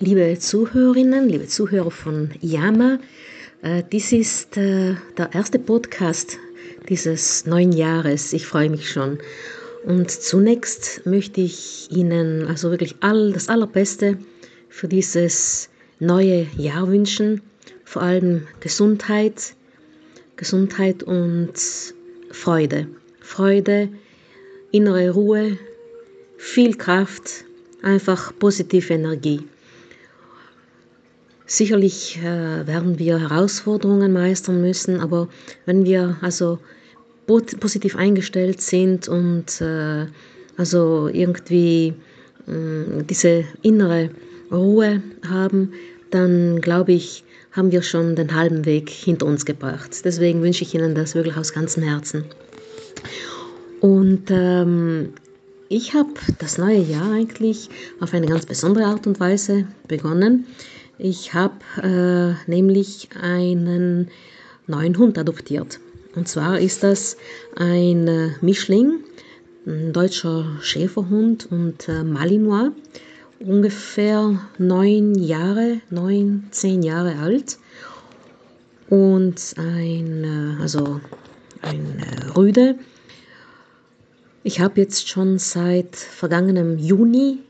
liebe Zuhörerinnen, liebe Zuhörer von Yama. Äh, dies ist äh, der erste Podcast dieses neuen Jahres. Ich freue mich schon. Und zunächst möchte ich Ihnen also wirklich all, das Allerbeste für dieses neue Jahr wünschen. Vor allem Gesundheit, Gesundheit und Freude. Freude, innere Ruhe, viel Kraft, einfach positive Energie. Sicherlich äh, werden wir Herausforderungen meistern müssen, aber wenn wir also positiv eingestellt sind und äh, also irgendwie äh, diese innere Ruhe haben, dann glaube ich, haben wir schon den halben Weg hinter uns gebracht. Deswegen wünsche ich Ihnen das wirklich aus ganzem Herzen. Und ähm, ich habe das neue Jahr eigentlich auf eine ganz besondere Art und Weise begonnen. Ich habe äh, nämlich einen neuen Hund adoptiert. Und zwar ist das ein äh, Mischling, ein deutscher Schäferhund und äh, Malinois, ungefähr neun Jahre, neun, zehn Jahre alt. Und ein, äh, also ein Rüde. Ich habe jetzt schon seit vergangenem Juni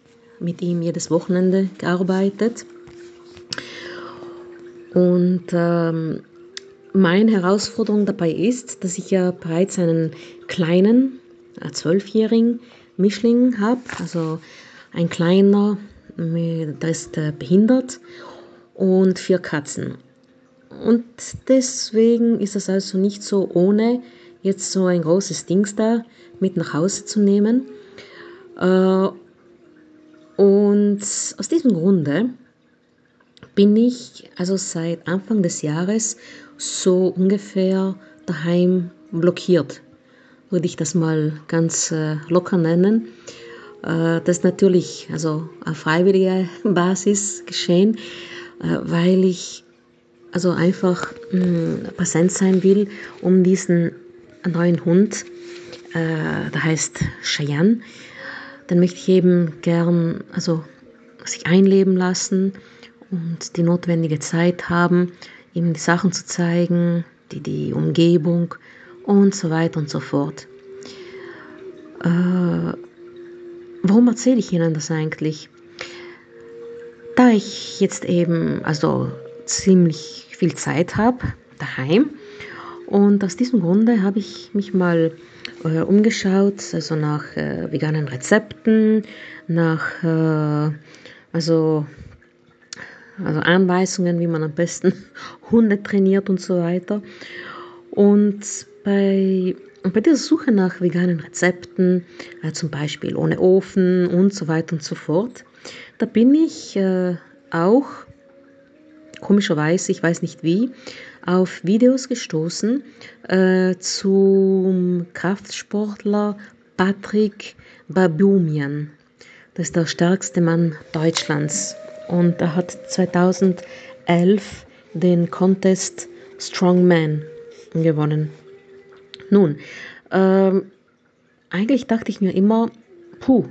mit ihm jedes Wochenende gearbeitet. Und ähm, meine Herausforderung dabei ist, dass ich ja bereits einen kleinen, äh, zwölfjährigen Mischling habe, also ein kleiner, der ist äh, behindert und vier Katzen. Und deswegen ist es also nicht so ohne jetzt so ein großes Dings da mit nach Hause zu nehmen. Äh, und aus diesem Grunde bin ich also seit Anfang des Jahres so ungefähr daheim blockiert, würde ich das mal ganz äh, locker nennen. Äh, das ist natürlich also auf freiwilliger Basis geschehen, äh, weil ich also einfach mh, präsent sein will, um diesen neuen Hund, der heißt Cheyenne, den möchte ich eben gern also sich einleben lassen und die notwendige Zeit haben, ihm die Sachen zu zeigen, die, die Umgebung und so weiter und so fort. Äh, warum erzähle ich Ihnen das eigentlich? Da ich jetzt eben also ziemlich viel Zeit habe daheim und aus diesem Grunde habe ich mich mal äh, umgeschaut, also nach äh, veganen Rezepten, nach äh, also also Anweisungen, wie man am besten Hunde trainiert und so weiter. Und bei, bei dieser Suche nach veganen Rezepten, äh, zum Beispiel ohne Ofen und so weiter und so fort, da bin ich äh, auch, komischerweise, ich weiß nicht wie, auf Videos gestoßen äh, zum Kraftsportler Patrick Babumian. Das ist der stärkste Mann Deutschlands und er hat 2011 den Contest Strongman gewonnen. Nun, ähm, eigentlich dachte ich mir immer, puh,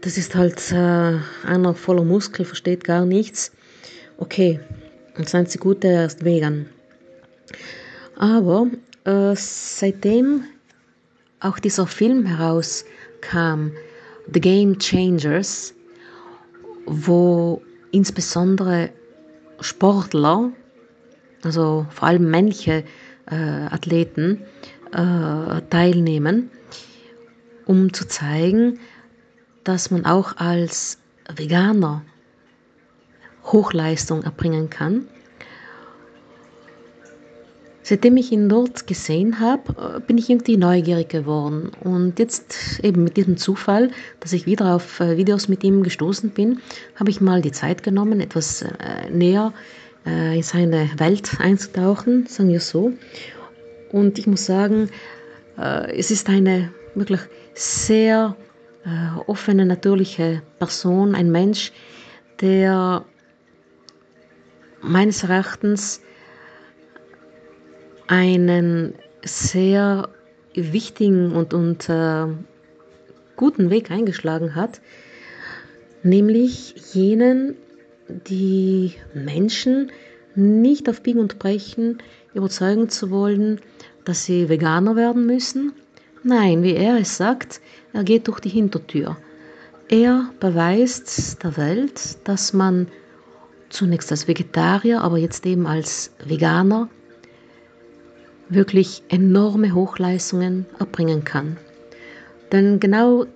das ist halt äh, einer voller Muskel, versteht gar nichts. Okay, und seien Sie gut, er ist vegan. Aber äh, seitdem auch dieser Film herauskam, The Game Changers, wo insbesondere Sportler, also vor allem männliche äh, Athleten, äh, teilnehmen, um zu zeigen, dass man auch als Veganer Hochleistung erbringen kann Seitdem ich ihn dort gesehen habe, äh, bin ich irgendwie neugierig geworden. Und jetzt eben mit diesem Zufall, dass ich wieder auf äh, Videos mit ihm gestoßen bin, habe ich mal die Zeit genommen, etwas äh, näher in seine Welt einzutauchen, sagen wir so. Und ich muss sagen, es ist eine wirklich sehr offene, natürliche Person, ein Mensch, der meines Erachtens einen sehr wichtigen und, und äh, guten Weg eingeschlagen hat, nämlich jenen, die Menschen nicht auf Biegen und Brechen überzeugen zu wollen, dass sie Veganer werden müssen. Nein, wie er es sagt, er geht durch die Hintertür. Er beweist der Welt, dass man zunächst als Vegetarier, aber jetzt eben als Veganer wirklich enorme Hochleistungen erbringen kann. Denn genau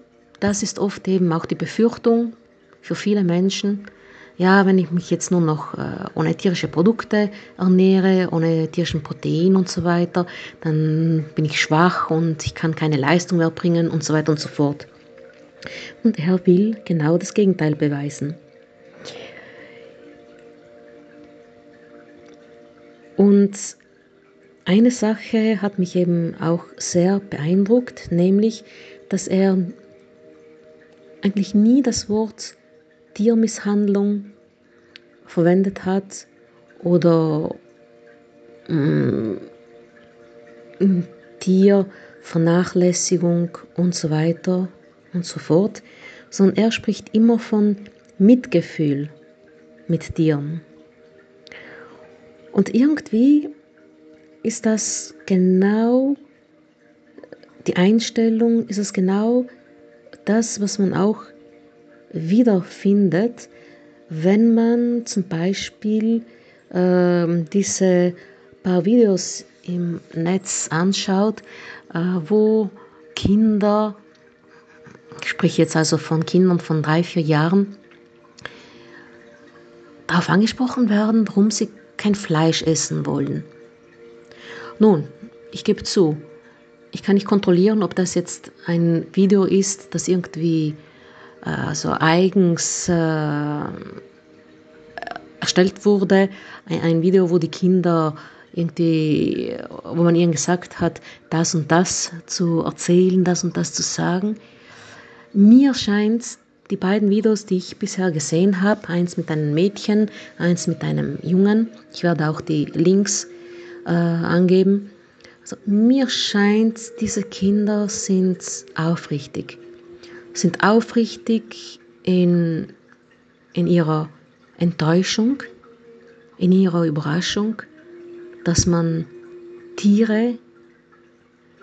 das ist oft eben auch die Befürchtung für viele Menschen. Ja, wenn ich mich jetzt nur noch äh, ohne tierische Produkte ernähre, ohne tierischen Protein und so weiter, dann bin ich schwach und ich kann keine Leistung mehr bringen und so weiter und so fort. Und er will genau das Gegenteil beweisen. Und eine Sache hat mich eben auch sehr beeindruckt, nämlich, dass er eigentlich nie das Wort Tiermisshandlung verwendet hat oder mm, Tiervernachlässigung und so weiter und so fort, sondern er spricht immer von Mitgefühl mit Tieren. Und irgendwie ist das genau die Einstellung, ist es genau das, was man auch wiederfindet, wenn man zum Beispiel äh, diese paar Videos im Netz anschaut, äh, wo Kinder, ich spreche jetzt also von Kindern von drei, vier Jahren, darauf angesprochen werden, warum sie kein Fleisch essen wollen. Nun, ich gebe zu, ich kann nicht kontrollieren, ob das jetzt ein Video ist, das irgendwie äh, so eigens äh, erstellt wurde. Ein, ein, Video, wo die Kinder irgendwie, wo man ihnen gesagt hat, das und das zu erzählen, das und das zu sagen. Mir scheint, die beiden Videos, die ich bisher gesehen habe, eins mit einem Mädchen, eins mit einem Jungen, ich werde auch die Links äh, angeben, also mir scheint, diese Kinder sind aufrichtig. Sind aufrichtig in, in ihrer Enttäuschung, in ihrer Überraschung, dass man Tiere,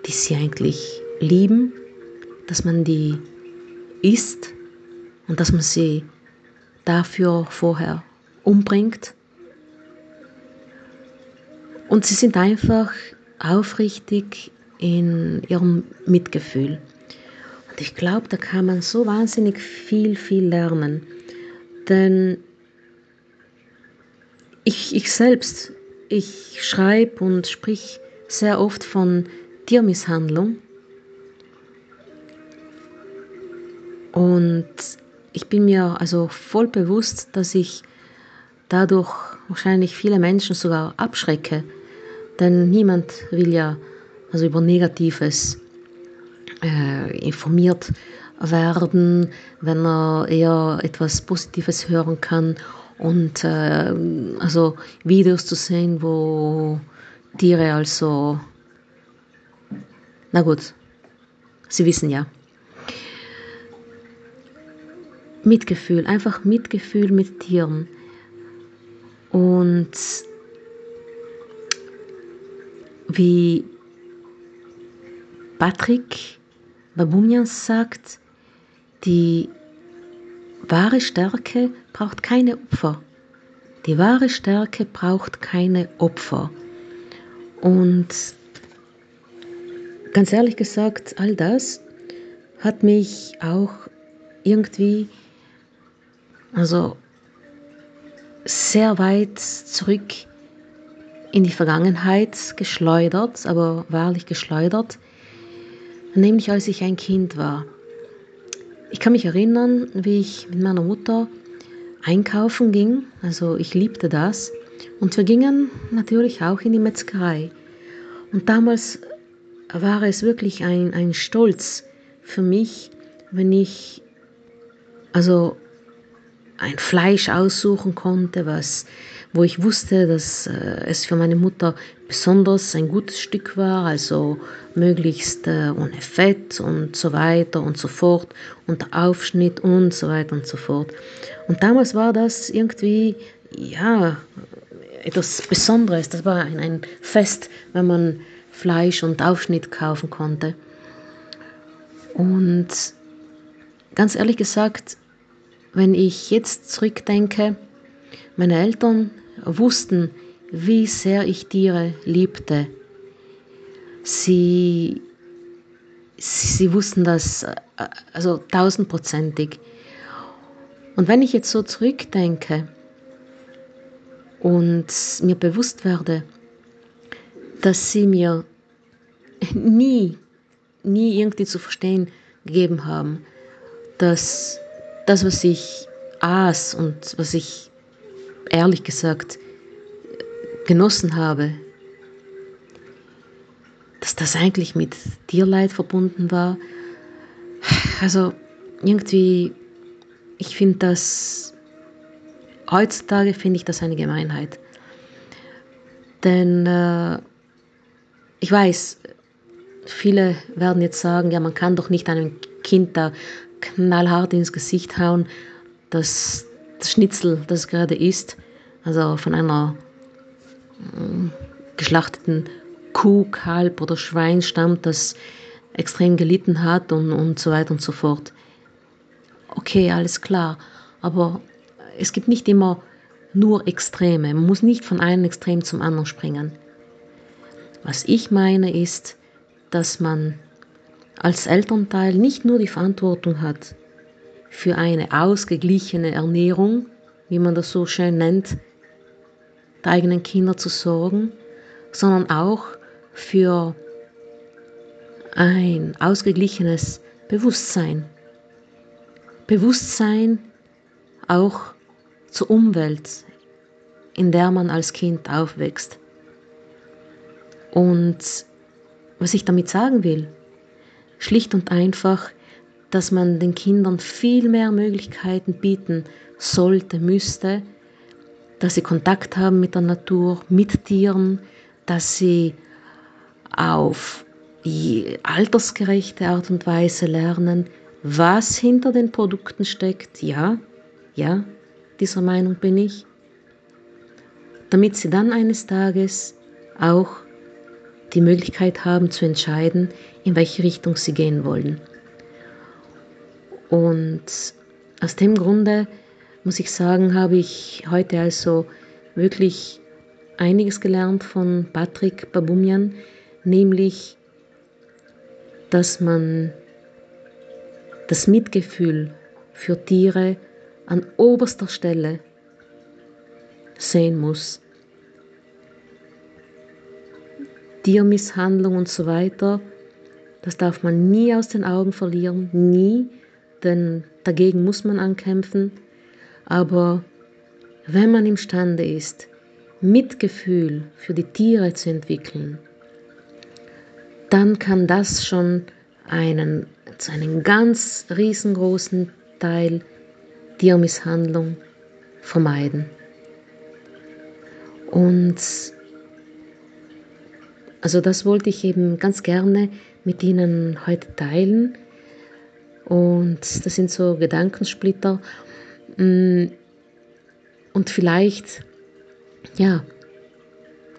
die sie eigentlich lieben, dass man die isst und dass man sie dafür vorher umbringt. Und sie sind einfach aufrichtig in ihrem Mitgefühl. Und ich glaube, da kann man so wahnsinnig viel, viel lernen. Denn ich, ich selbst, ich schreibe und sprich sehr oft von Tiermisshandlung. Und ich bin mir also voll bewusst, dass ich dadurch wahrscheinlich viele Menschen sogar abschrecke, denn niemand will ja also über Negatives äh, informiert werden, wenn er eher etwas Positives hören kann und äh, also Videos zu sehen, wo Tiere also, na gut, Sie wissen ja. Mitgefühl, einfach Mitgefühl mit Tieren. Und wie Patrick Babumian sagt, die wahre Stärke braucht keine Opfer. Die wahre Stärke braucht keine Opfer. Und ganz ehrlich gesagt, all das hat mich auch irgendwie, also sehr weit zurück in die Vergangenheit geschleudert, aber wahrlich geschleudert, nämlich als ich ein Kind war. Ich kann mich erinnern, wie ich mit meiner Mutter einkaufen ging, also ich liebte das, und wir gingen natürlich auch in die Metzgerei. Und damals war es wirklich ein, ein Stolz für mich, wenn ich also ein Fleisch aussuchen konnte, was, wo ich wusste, dass äh, es für meine Mutter besonders ein gutes Stück war, also möglichst äh, ohne Fett und so weiter und so fort und der Aufschnitt und so weiter und so fort. Und damals war das irgendwie, ja, etwas Besonderes. Das war ein, ein Fest, wenn man Fleisch und Aufschnitt kaufen konnte. Und ganz ehrlich gesagt, wenn ich jetzt zurückdenke, meine Eltern wussten, wie sehr ich Tiere liebte. Sie, sie wussten das also tausendprozentig. Und wenn ich jetzt so zurückdenke und mir bewusst werde, dass sie mir nie, nie irgendwie zu verstehen gegeben haben, dass das, was ich aß und was ich ehrlich gesagt genossen habe, dass das eigentlich mit Tierleid verbunden war. Also irgendwie, ich finde das, heutzutage finde ich das eine Gemeinheit. Denn äh, ich weiß, viele werden jetzt sagen, ja, man kann doch nicht einem Kind da knallhart ins Gesicht hauen, dass das Schnitzel, das es gerade isst, also von einer äh, geschlachteten Kuh, Kalb oder Schwein stammt, das extrem gelitten hat und, und so weiter und so fort. Okay, alles klar, aber es gibt nicht immer nur Extreme. Man muss nicht von einem Extrem zum anderen springen. Was ich meine ist, dass man als Elternteil nicht nur die Verantwortung hat für eine ausgeglichene Ernährung, wie man das so schön nennt, der eigenen Kinder zu sorgen, sondern auch für ein ausgeglichenes Bewusstsein. Bewusstsein auch zur Umwelt, in der man als Kind aufwächst. Und was ich damit sagen will, schlicht und einfach, dass man den Kindern viel mehr Möglichkeiten bieten sollte, müsste, dass sie Kontakt haben mit der Natur, mit Tieren, dass sie auf altersgerechte Art und Weise lernen, was hinter den Produkten steckt. Ja, ja, dieser Meinung bin ich. Damit sie dann eines Tages auch die Möglichkeit haben zu entscheiden, in welche Richtung sie gehen wollen. Und aus dem Grunde muss ich sagen, habe ich heute also wirklich einiges gelernt von Patrick Babumian, nämlich, dass man das Mitgefühl für Tiere an oberster Stelle sehen muss. Tiermisshandlung und so weiter, das darf man nie aus den Augen verlieren, nie, denn dagegen muss man ankämpfen. Aber wenn man imstande ist, Mitgefühl für die Tiere zu entwickeln, dann kann das schon einen, zu einem ganz riesengroßen Teil Tiermisshandlung vermeiden. Und also das wollte ich eben ganz gerne mit Ihnen heute teilen. Und das sind so Gedankensplitter. Mm, und vielleicht, ja,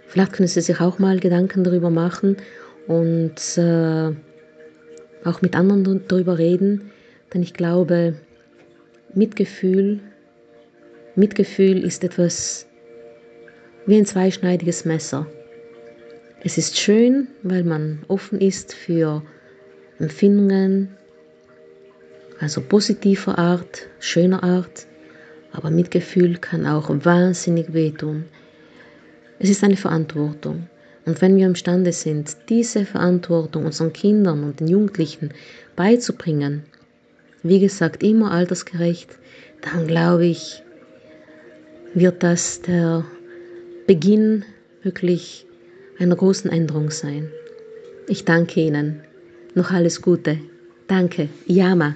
vielleicht können Sie sich auch mal Gedanken darüber machen und äh, auch mit anderen darüber reden. Denn ich glaube, Mitgefühl, Mitgefühl ist etwas wie ein zweischneidiges Messer. Es ist schön, weil man offen ist für Empfindungen, also positiver Art, schöner Art, aber Mitgefühl kann auch wahnsinnig wehtun. Es ist eine Verantwortung. Und wenn wir imstande sind, diese Verantwortung unseren Kindern und den Jugendlichen beizubringen, wie gesagt, immer altersgerecht, dann glaube ich, wird das der Beginn wirklich einer großen Änderung sein. Ich danke Ihnen. Noch alles Gute. Danke. Yama.